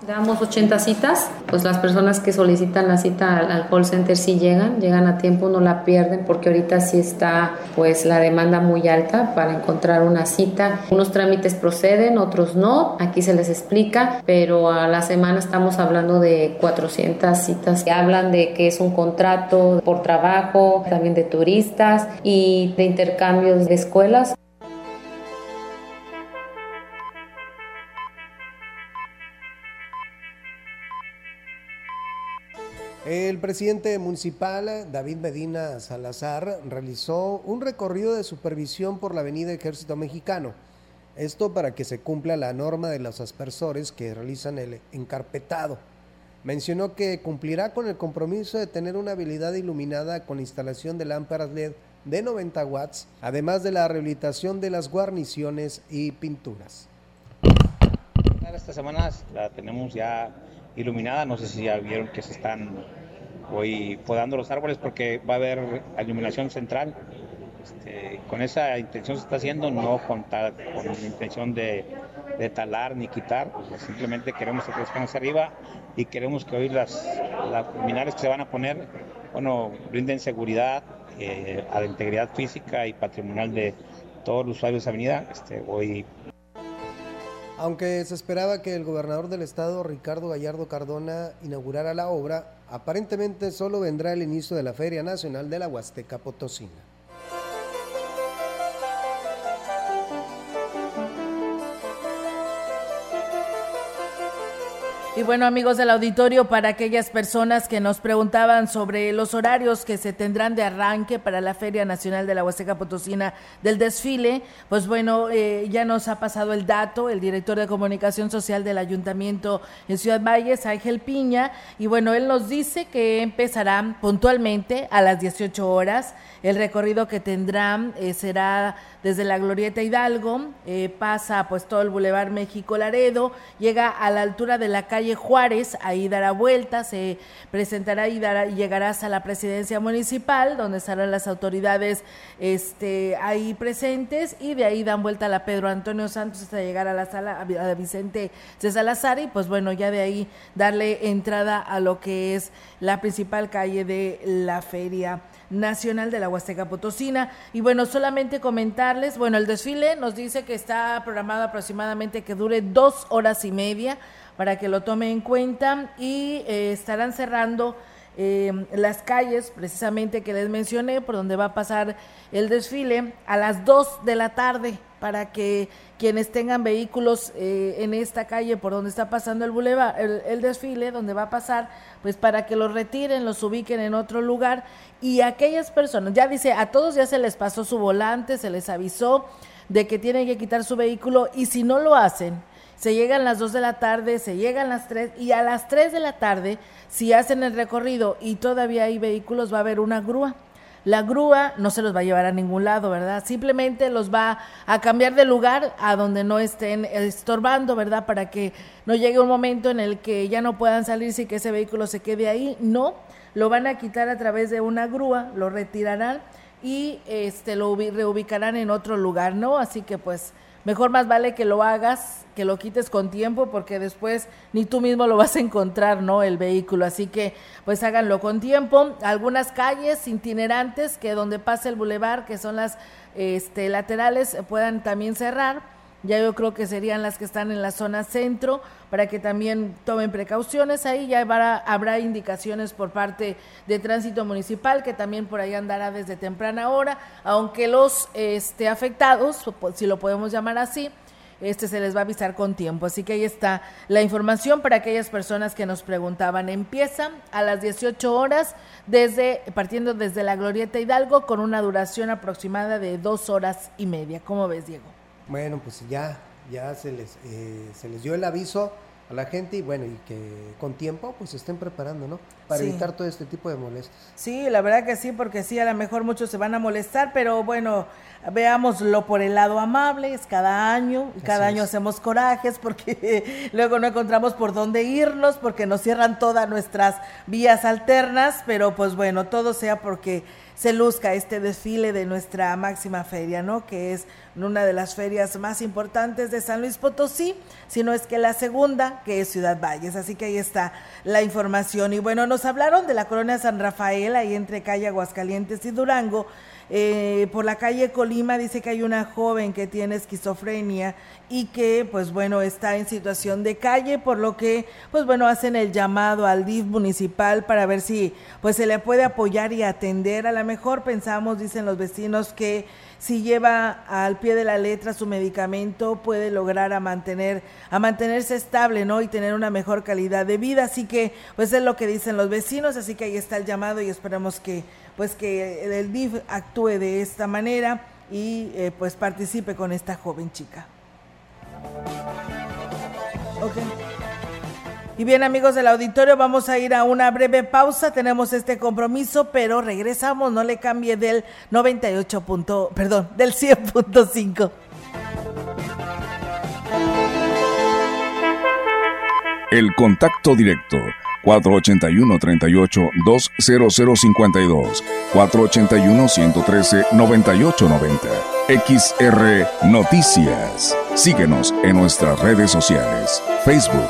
Damos 80 citas, pues las personas que solicitan la cita al, call center sí llegan, llegan a tiempo, no la pierden porque ahorita sí está pues la demanda muy alta para encontrar una cita. Unos trámites proceden, otros no, aquí se les explica, pero a la semana estamos hablando de 400 citas que hablan de que es un contrato por trabajo, también de turistas y de intercambios de escuelas. El presidente municipal, David Medina Salazar, realizó un recorrido de supervisión por la avenida Ejército Mexicano. Esto para que se cumpla la norma de los aspersores que realizan el encarpetado. Mencionó que cumplirá con el compromiso de tener una habilidad iluminada con instalación de lámparas LED de 90 watts, además de la rehabilitación de las guarniciones y pinturas. Esta semana la tenemos ya iluminada. No sé si ya vieron que se están hoy podando los árboles porque va a haber iluminación central. Este, con esa intención se está haciendo, no con, con la intención de, talar ni quitar, simplemente queremos que crezcan hacia arriba y queremos que hoy las, las luminarias que se van a poner, bueno, brinden seguridad eh, a la integridad física y patrimonial de todos los usuarios de avenida. Este, hoy aunque se esperaba que el gobernador del estado, Ricardo Gallardo Cardona, inaugurara la obra, aparentemente solo vendrá el inicio de la Feria Nacional de la Huasteca Potosina. Y bueno, amigos del auditorio, para aquellas personas que nos preguntaban sobre los horarios que se tendrán de arranque para la Feria Nacional de la Huasteca Potosina del desfile, pues bueno, eh, ya nos ha pasado el dato el director de comunicación social del Ayuntamiento en Ciudad Valles, Ángel Piña, y bueno, él nos dice que empezarán puntualmente a las 18 horas. El recorrido que tendrán eh, será desde la Glorieta Hidalgo, eh, pasa pues todo el Boulevard México Laredo, llega a la altura de la calle Juárez, ahí dará vuelta, se presentará y, dará, llegará hasta la presidencia municipal, donde estarán las autoridades este, ahí presentes, y de ahí dan vuelta a la Pedro Antonio Santos hasta llegar a la sala a Vicente de Salazar, y pues bueno, ya de ahí darle entrada a lo que es la principal calle de la feria Nacional de la Huasteca Potosina. Y bueno, solamente comentarles, bueno, el desfile nos dice que está programado aproximadamente que dure dos horas y media para que lo tome en cuenta y eh, estarán cerrando eh, las calles precisamente que les mencioné por donde va a pasar el desfile a las dos de la tarde para que quienes tengan vehículos eh, en esta calle por donde está pasando el bulevar, el, desfile, donde va a pasar, pues para que los retiren, los ubiquen en otro lugar. Y aquellas personas, ya dice, a todos ya se les pasó su volante, se les avisó de que tienen que quitar su vehículo y si no lo hacen, se llegan las 2 de la tarde, se llegan las 3 y a las 3 de la tarde, si hacen el recorrido y todavía hay vehículos, va a haber una grúa la grúa no se los va a llevar a ningún lado, ¿verdad? Simplemente los va a cambiar de lugar a donde no estén estorbando, ¿verdad? Para que no llegue un momento en el que ya no puedan salirse y que ese vehículo se quede ahí. No, lo van a quitar a través de una grúa, lo retirarán y este lo reubicarán en otro lugar, ¿no? Así que pues mejor más vale que lo hagas, que lo quites con tiempo, porque después ni tú mismo lo vas a encontrar, ¿no? El vehículo. Así que, pues háganlo con tiempo. Algunas calles itinerantes que donde pasa el bulevar, que son las este, laterales, puedan también cerrar ya yo creo que serían las que están en la zona centro, para que también tomen precauciones. Ahí ya habrá, indicaciones por parte de tránsito municipal, que también por ahí andará desde temprana hora, aunque los este, afectados, si lo podemos llamar así, este se les va a avisar con tiempo. Así que ahí está la información para aquellas personas que nos preguntaban. Empieza a las 18 horas, desde, partiendo desde la Glorieta Hidalgo, con una duración aproximada de dos horas y media. ¿Cómo ves, Diego? Bueno, pues ya, ya se les, eh, se les dio el aviso a la gente y bueno, y que con tiempo pues se estén preparando, ¿no? Para evitar todo este tipo de molestias. Sí, la verdad que sí, porque sí, a lo mejor muchos se van a molestar, pero bueno, veámoslo por el lado amable, es cada año, cada año hacemos corajes porque luego no encontramos por dónde irnos, porque nos cierran todas nuestras vías alternas, pero pues bueno, todo sea porque se luzca este desfile de nuestra máxima feria, ¿no? Que es una de las ferias más importantes de San Luis Potosí, sino es que la segunda, que es Ciudad Valles. Así que ahí está la información. Y bueno, nos hablaron de la colonia San Rafael, ahí entre calle Aguascalientes y Durango. Eh, por la calle Colima dice que hay una joven que tiene esquizofrenia y que pues bueno está en situación de calle por lo que pues bueno hacen el llamado al DIF municipal para ver si pues se le puede apoyar y atender. A lo mejor pensamos dicen los vecinos que si lleva al pie de la letra su medicamento puede lograr a mantener a mantenerse estable no y tener una mejor calidad de vida. Así que pues es lo que dicen los vecinos así que ahí está el llamado y esperamos que pues que el DIF actúe de esta manera y eh, pues participe con esta joven chica. Y bien amigos del auditorio, vamos a ir a una breve pausa, tenemos este compromiso, pero regresamos, no le cambie del 98 punto, perdón, del 100.5. El contacto directo 481-38-20052, 481-113-9890. XR Noticias. Síguenos en nuestras redes sociales, Facebook,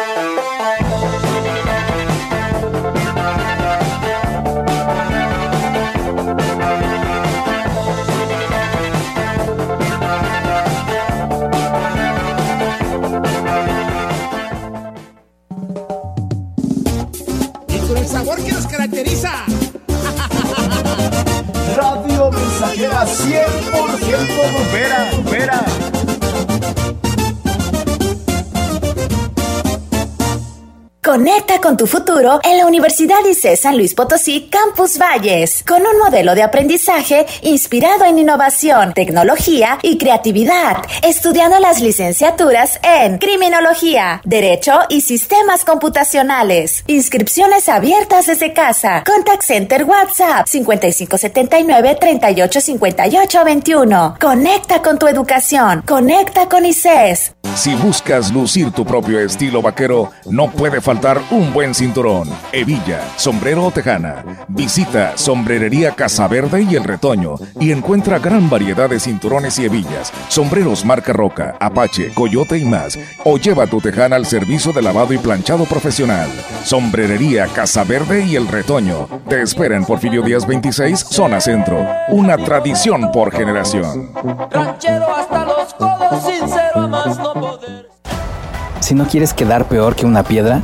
Mensajera 100% Vera, Vera. Conecta con tu futuro en la Universidad ICE San Luis Potosí Campus Valles, con un modelo de aprendizaje inspirado en innovación, tecnología y creatividad, estudiando las licenciaturas en Criminología, Derecho y Sistemas Computacionales. Inscripciones abiertas desde casa. Contact Center WhatsApp 5579 385821. Conecta con tu educación. Conecta con ICES. Si buscas lucir tu propio estilo vaquero, no puede faltar un buen cinturón. Hebilla, sombrero o tejana. Visita Sombrerería Casa Verde y El Retoño y encuentra gran variedad de cinturones y hebillas, sombreros marca Roca, Apache, Coyote y más. O lleva tu tejana al servicio de lavado y planchado profesional. Sombrerería Casa Verde y El Retoño. Te espera en Porfirio Díaz 26, zona centro. Una tradición por generación. Ranchero hasta los codos, sincero a más no poder. Si no quieres quedar peor que una piedra,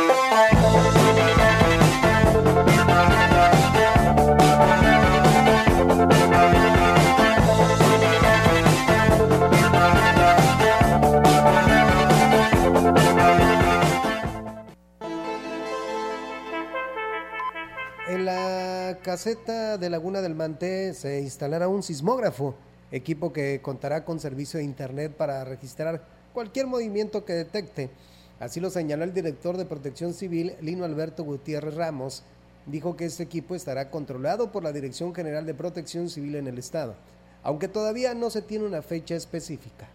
Caseta de Laguna del Manté se instalará un sismógrafo, equipo que contará con servicio de internet para registrar cualquier movimiento que detecte. Así lo señaló el director de Protección Civil, Lino Alberto Gutiérrez Ramos. Dijo que este equipo estará controlado por la Dirección General de Protección Civil en el Estado, aunque todavía no se tiene una fecha específica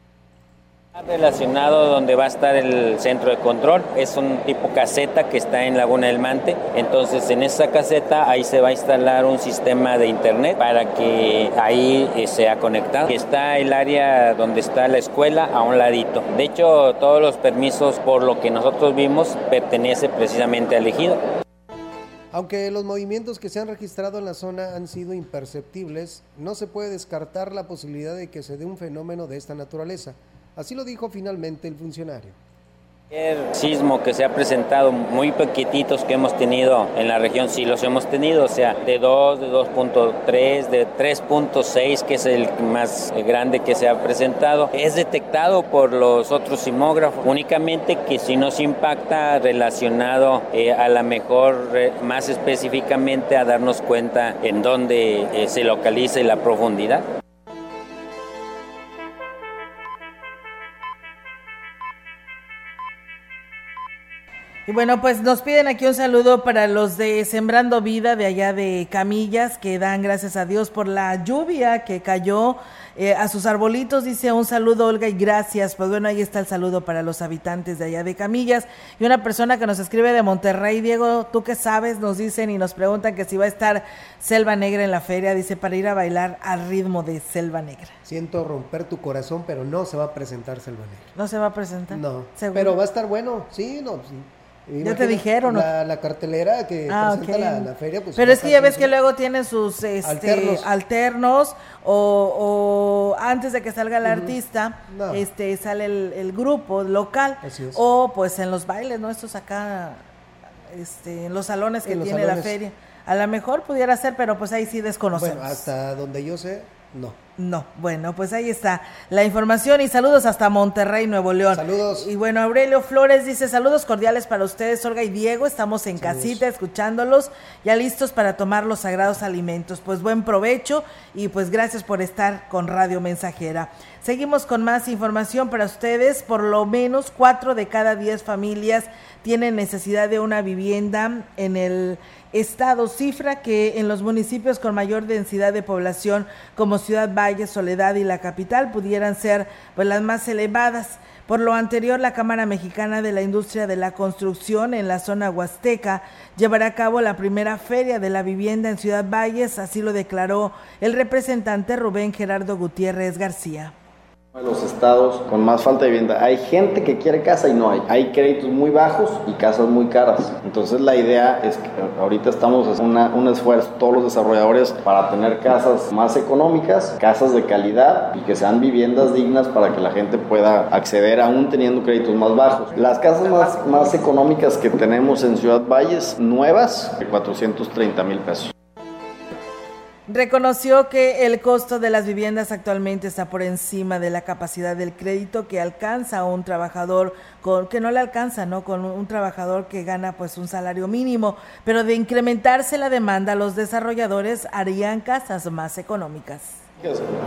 relacionado donde va a estar el centro de control. Es un tipo caseta que está en Laguna del Mante. Entonces en esa caseta ahí se va a instalar un sistema de internet para que ahí eh, sea conectado. Está el área donde está la escuela a un ladito. De hecho todos los permisos por lo que nosotros vimos pertenece precisamente al ejido. Aunque los movimientos que se han registrado en la zona han sido imperceptibles, no se puede descartar la posibilidad de que se dé un fenómeno de esta naturaleza. Así lo dijo finalmente el funcionario. El sismo que se ha presentado, muy poquititos que hemos tenido en la región, sí los hemos tenido, o sea, de 2, de 2.3, de 3.6, que es el más grande que se ha presentado, es detectado por los otros sismógrafos, únicamente que si nos impacta relacionado eh, a la mejor, eh, más específicamente a darnos cuenta en dónde eh, se localiza y la profundidad. Y bueno, pues nos piden aquí un saludo para los de Sembrando Vida de allá de Camillas, que dan gracias a Dios por la lluvia que cayó eh, a sus arbolitos. Dice un saludo, Olga, y gracias. Pues bueno, ahí está el saludo para los habitantes de allá de Camillas. Y una persona que nos escribe de Monterrey, Diego, ¿tú qué sabes? Nos dicen y nos preguntan que si va a estar Selva Negra en la feria. Dice, para ir a bailar al ritmo de Selva Negra. Siento romper tu corazón, pero no se va a presentar Selva Negra. ¿No se va a presentar? No. Pero va a estar bueno, sí, no, sí. Ya te dijeron. La, la cartelera que ah, presenta la, feria. Pues Pero es que ya ves que luego tienen sus este, alternos, o, o, antes de que salga el artista, este sale el, grupo local. O pues en los bailes, ¿no? Estos acá, este, en los salones que tiene la feria. A lo mejor pudiera ser, pero pues ahí sí desconocemos. Bueno, hasta donde yo sé, no. No, bueno, pues ahí está la información y saludos hasta Monterrey, Nuevo León. Saludos. Y bueno, Aurelio Flores dice saludos cordiales para ustedes, Olga y Diego. Estamos en casita escuchándolos, ya listos para tomar los sagrados alimentos. Pues buen provecho y pues gracias por estar con Radio Mensajera. Seguimos con más información para ustedes. Por lo menos cuatro de cada diez familias tienen necesidad de una vivienda en el estado, cifra que en los municipios con mayor densidad de población como Ciudad Valle, Soledad y la capital pudieran ser pues, las más elevadas. Por lo anterior, la Cámara Mexicana de la Industria de la Construcción en la zona huasteca llevará a cabo la primera feria de la vivienda en Ciudad Valles, así lo declaró el representante Rubén Gerardo Gutiérrez García los estados con más falta de vivienda. Hay gente que quiere casa y no hay. Hay créditos muy bajos y casas muy caras. Entonces la idea es que ahorita estamos haciendo un esfuerzo todos los desarrolladores para tener casas más económicas, casas de calidad y que sean viviendas dignas para que la gente pueda acceder aún teniendo créditos más bajos. Las casas más, más económicas que tenemos en Ciudad Valles, nuevas, de 430 mil pesos. Reconoció que el costo de las viviendas actualmente está por encima de la capacidad del crédito que alcanza un trabajador con que no le alcanza, ¿no? Con un trabajador que gana pues un salario mínimo, pero de incrementarse la demanda, los desarrolladores harían casas más económicas.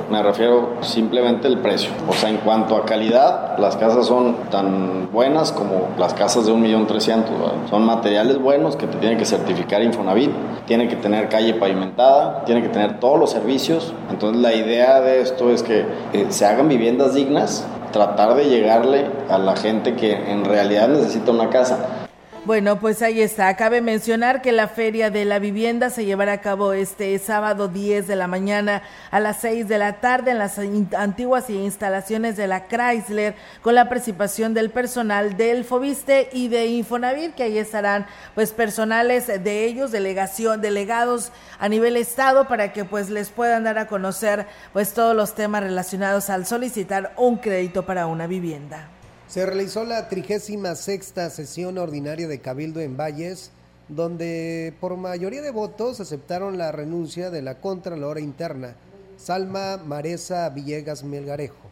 Me refiero simplemente al precio. O sea, en cuanto a calidad, las casas son tan buenas como las casas de 1.300.000. Son materiales buenos que te tienen que certificar Infonavit, tiene que tener calle pavimentada, tiene que tener todos los servicios. Entonces la idea de esto es que eh, se hagan viviendas dignas, tratar de llegarle a la gente que en realidad necesita una casa. Bueno, pues ahí está. Cabe mencionar que la Feria de la Vivienda se llevará a cabo este sábado 10 de la mañana a las 6 de la tarde en las antiguas instalaciones de la Chrysler con la participación del personal del Fobiste y de Infonavit, que ahí estarán pues personales de ellos, delegación, delegados a nivel estado para que pues les puedan dar a conocer pues todos los temas relacionados al solicitar un crédito para una vivienda. Se realizó la trigésima sexta sesión ordinaria de Cabildo en Valles, donde por mayoría de votos aceptaron la renuncia de la Contralora Interna, Salma Maresa Villegas Melgarejo.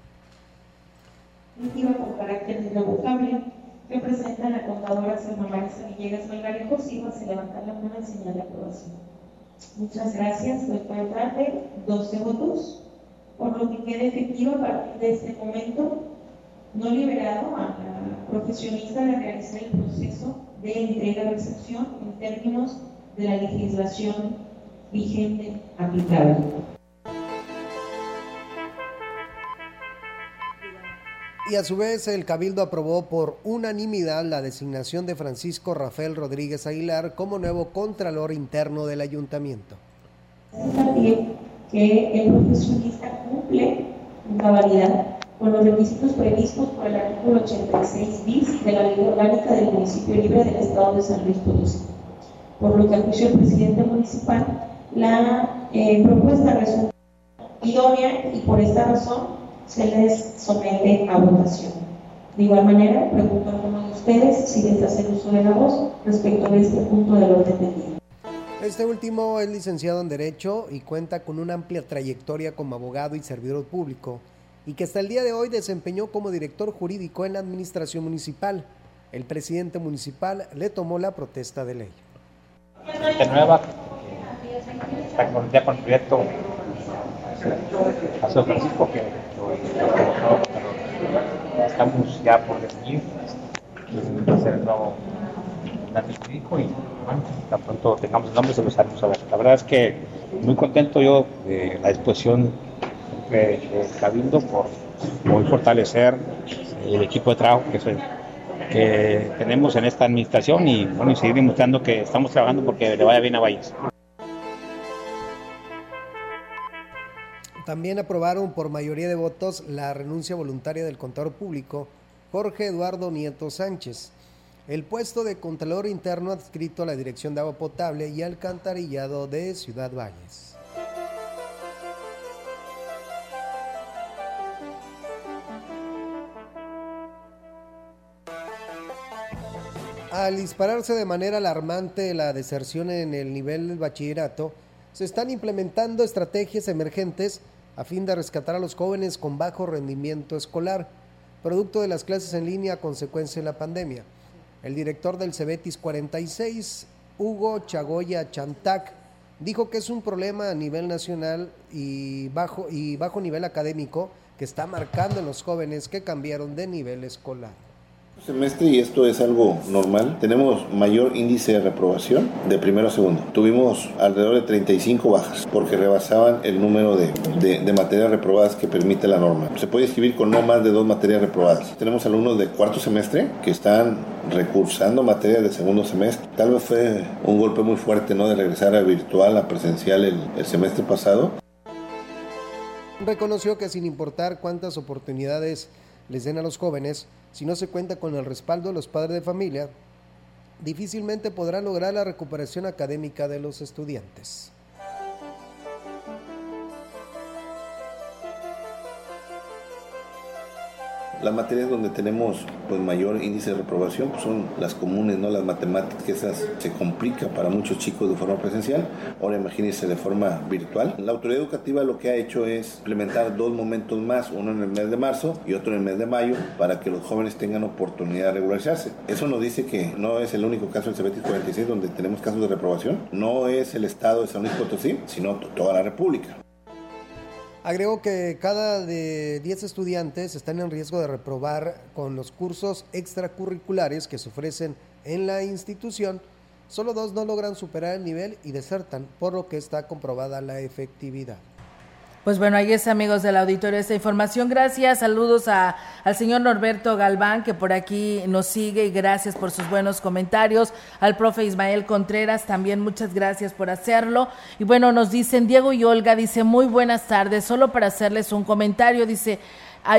con carácter irrevocable que presenta la contadora Salma Maresa Villegas Melgarejo, si a levantar la mano en señal de aprobación. Muchas gracias. Doy por tarde 12 votos, por lo que queda efectivo a partir de este momento no liberado a la profesionista de realizar el proceso de entrega recepción en términos de la legislación vigente aplicable. Y a su vez el Cabildo aprobó por unanimidad la designación de Francisco Rafael Rodríguez Aguilar como nuevo Contralor Interno del Ayuntamiento. Que el profesionista cumple en cabalidad con los requisitos previstos por el artículo 86 bis de la ley orgánica del municipio libre del estado de San Luis Potosí. Por lo que a juicio del presidente municipal, la eh, propuesta resulta idónea y por esta razón se les somete a votación. De igual manera, pregunto a alguno de ustedes si desea hacer uso de la voz respecto a este punto del orden del día. Este último es licenciado en Derecho y cuenta con una amplia trayectoria como abogado y servidor público y que hasta el día de hoy desempeñó como director jurídico en la administración municipal. El presidente municipal le tomó la protesta de ley. De nueva, con, el proyecto a San Francisco, que estamos ya por definir hacer el nuevo jurídico y bueno, tan pronto tengamos el nombre se los haremos saber. La verdad es que muy contento yo de la disposición de, Cabildo por, fortalecer el equipo de trabajo que, tenemos en esta administración y bueno, seguir demostrando que estamos trabajando porque le vaya bien a Valles. También aprobaron por mayoría de votos la renuncia voluntaria del contador público Jorge Eduardo Nieto Sánchez. El puesto de Contralor Interno adscrito a la Dirección de Agua Potable y Alcantarillado de Ciudad Valles. Al dispararse de manera alarmante la deserción en el nivel del bachillerato, se están implementando estrategias emergentes a fin de rescatar a los jóvenes con bajo rendimiento escolar, producto de las clases en línea a consecuencia de la pandemia. El director del Cebetis 46, Hugo Chagoya Chantac, dijo que es un problema a nivel nacional y bajo, y bajo nivel académico que está marcando en los jóvenes que cambiaron de nivel escolar semestre y esto es algo normal. Tenemos mayor índice de reprobación de primero a segundo. Tuvimos alrededor de 35 bajas porque rebasaban el número de, de, materias reprobadas que permite la norma. Se puede escribir con no más de dos materias reprobadas. Tenemos alumnos de cuarto semestre que están recursando materias de segundo semestre. Tal vez fue un golpe muy fuerte ¿no? de regresar a virtual, a presencial el, el semestre pasado. Reconoció que sin importar cuántas oportunidades les den a los jóvenes, si no se cuenta con el respaldo de los padres de familia, difícilmente podrán lograr la recuperación académica de los estudiantes. Las materias donde tenemos pues, mayor índice de reprobación pues, son las comunes, ¿no? las matemáticas, que esas se complica para muchos chicos de forma presencial. Ahora imagínense de forma virtual. La autoridad educativa lo que ha hecho es implementar dos momentos más, uno en el mes de marzo y otro en el mes de mayo, para que los jóvenes tengan oportunidad de regularizarse. Eso nos dice que no es el único caso del CBT 46 donde tenemos casos de reprobación. No es el estado de San Luis Potosí, sino toda la República. Agregó que cada de 10 estudiantes están en riesgo de reprobar con los cursos extracurriculares que se ofrecen en la institución. Solo dos no logran superar el nivel y desertan, por lo que está comprobada la efectividad. Pues bueno, ahí es amigos del auditorio esta información. Gracias, saludos a, al señor Norberto Galván que por aquí nos sigue y gracias por sus buenos comentarios. Al profe Ismael Contreras también muchas gracias por hacerlo. Y bueno, nos dicen Diego y Olga, dice muy buenas tardes, solo para hacerles un comentario, dice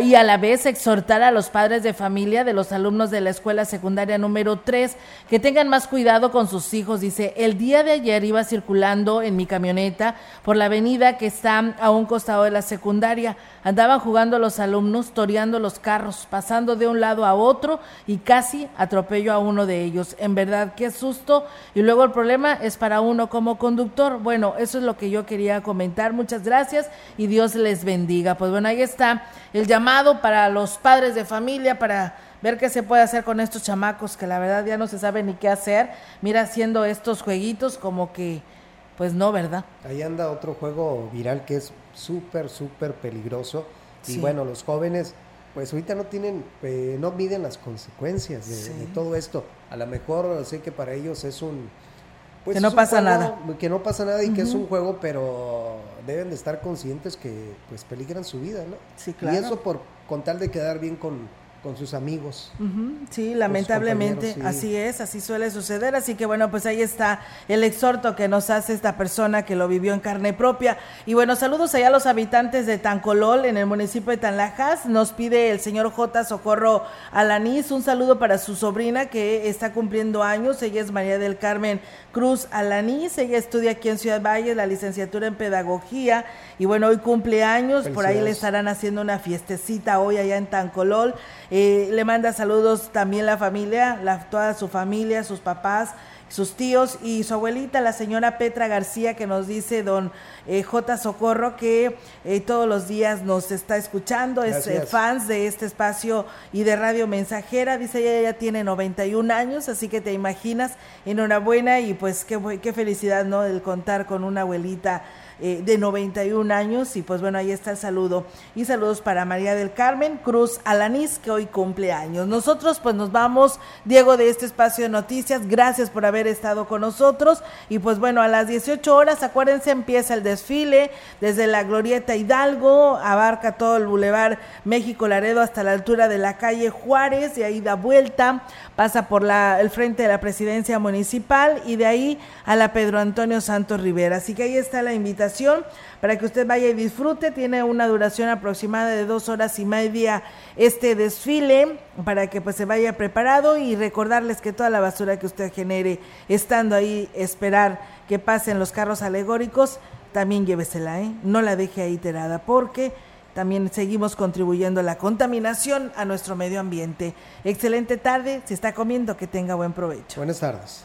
y a la vez exhortar a los padres de familia de los alumnos de la escuela secundaria número 3 que tengan más cuidado con sus hijos. Dice, el día de ayer iba circulando en mi camioneta por la avenida que está a un costado de la secundaria. Andaban jugando los alumnos, toreando los carros, pasando de un lado a otro y casi atropello a uno de ellos. En verdad, qué susto. Y luego el problema es para uno como conductor. Bueno, eso es lo que yo quería comentar. Muchas gracias y Dios les bendiga. Pues bueno, ahí está el llamado para los padres de familia, para ver qué se puede hacer con estos chamacos que la verdad ya no se sabe ni qué hacer. Mira, haciendo estos jueguitos como que, pues no, ¿verdad? Ahí anda otro juego viral que es súper, súper peligroso. Y bueno, los jóvenes, pues ahorita no tienen, eh, no miden las consecuencias de, Sí. de todo esto. A lo mejor sé que para ellos es un... pues Que no pasa juego, nada. Que no pasa nada y que es un juego, pero deben de estar conscientes que pues peligran su vida, ¿no? Sí, claro. Y eso por con tal de quedar bien con, con sus amigos. Sí, lamentablemente sí. así es, así suele suceder. Así que bueno, pues ahí está el exhorto que nos hace esta persona que lo vivió en carne propia. Y bueno, saludos allá a los habitantes de Tancolol, en el municipio de Tanlajas. Nos pide el señor J. Socorro Alanís un saludo para su sobrina que está cumpliendo años. Ella es María del Carmen Cruz Alanís. Ella estudia aquí en Ciudad Valle la licenciatura en Pedagogía. Y bueno, hoy cumple años. Por ahí le estarán haciendo una fiestecita hoy allá en Tancolol. Eh, le manda saludos también la familia, la, toda su familia, sus papás, sus tíos y su abuelita, la señora Petra García, que nos dice don eh, J. Socorro, que eh, todos los días nos está escuchando, es eh, fans de este espacio y de Radio Mensajera. Dice ella ya tiene 91 años, así que te imaginas, enhorabuena y pues qué, qué felicidad, ¿no? El contar con una abuelita eh, de 91 años y pues bueno, ahí está el saludo. Y saludos para María del Carmen Cruz Alanís, que hoy cumple años. Nosotros pues nos vamos, Diego, de este espacio de noticias, gracias por haber estado con nosotros y pues bueno, a las 18 horas, acuérdense, empieza el desfile desde la Glorieta Hidalgo, abarca todo el Boulevard México Laredo hasta la altura de la calle Juárez y ahí da vuelta, pasa por la, el frente de la presidencia municipal y de ahí a la Pedro Antonio Santos Rivera. Así que ahí está la para que usted vaya y disfrute. Tiene una duración aproximada de dos horas y media este desfile para que pues se vaya preparado y recordarles que toda la basura que usted genere estando ahí esperar que pasen los carros alegóricos, también llévesela, ¿eh? No la deje ahí tirada porque también seguimos contribuyendo a la contaminación a nuestro medio ambiente. Excelente tarde, si está comiendo, que tenga buen provecho. Buenas tardes.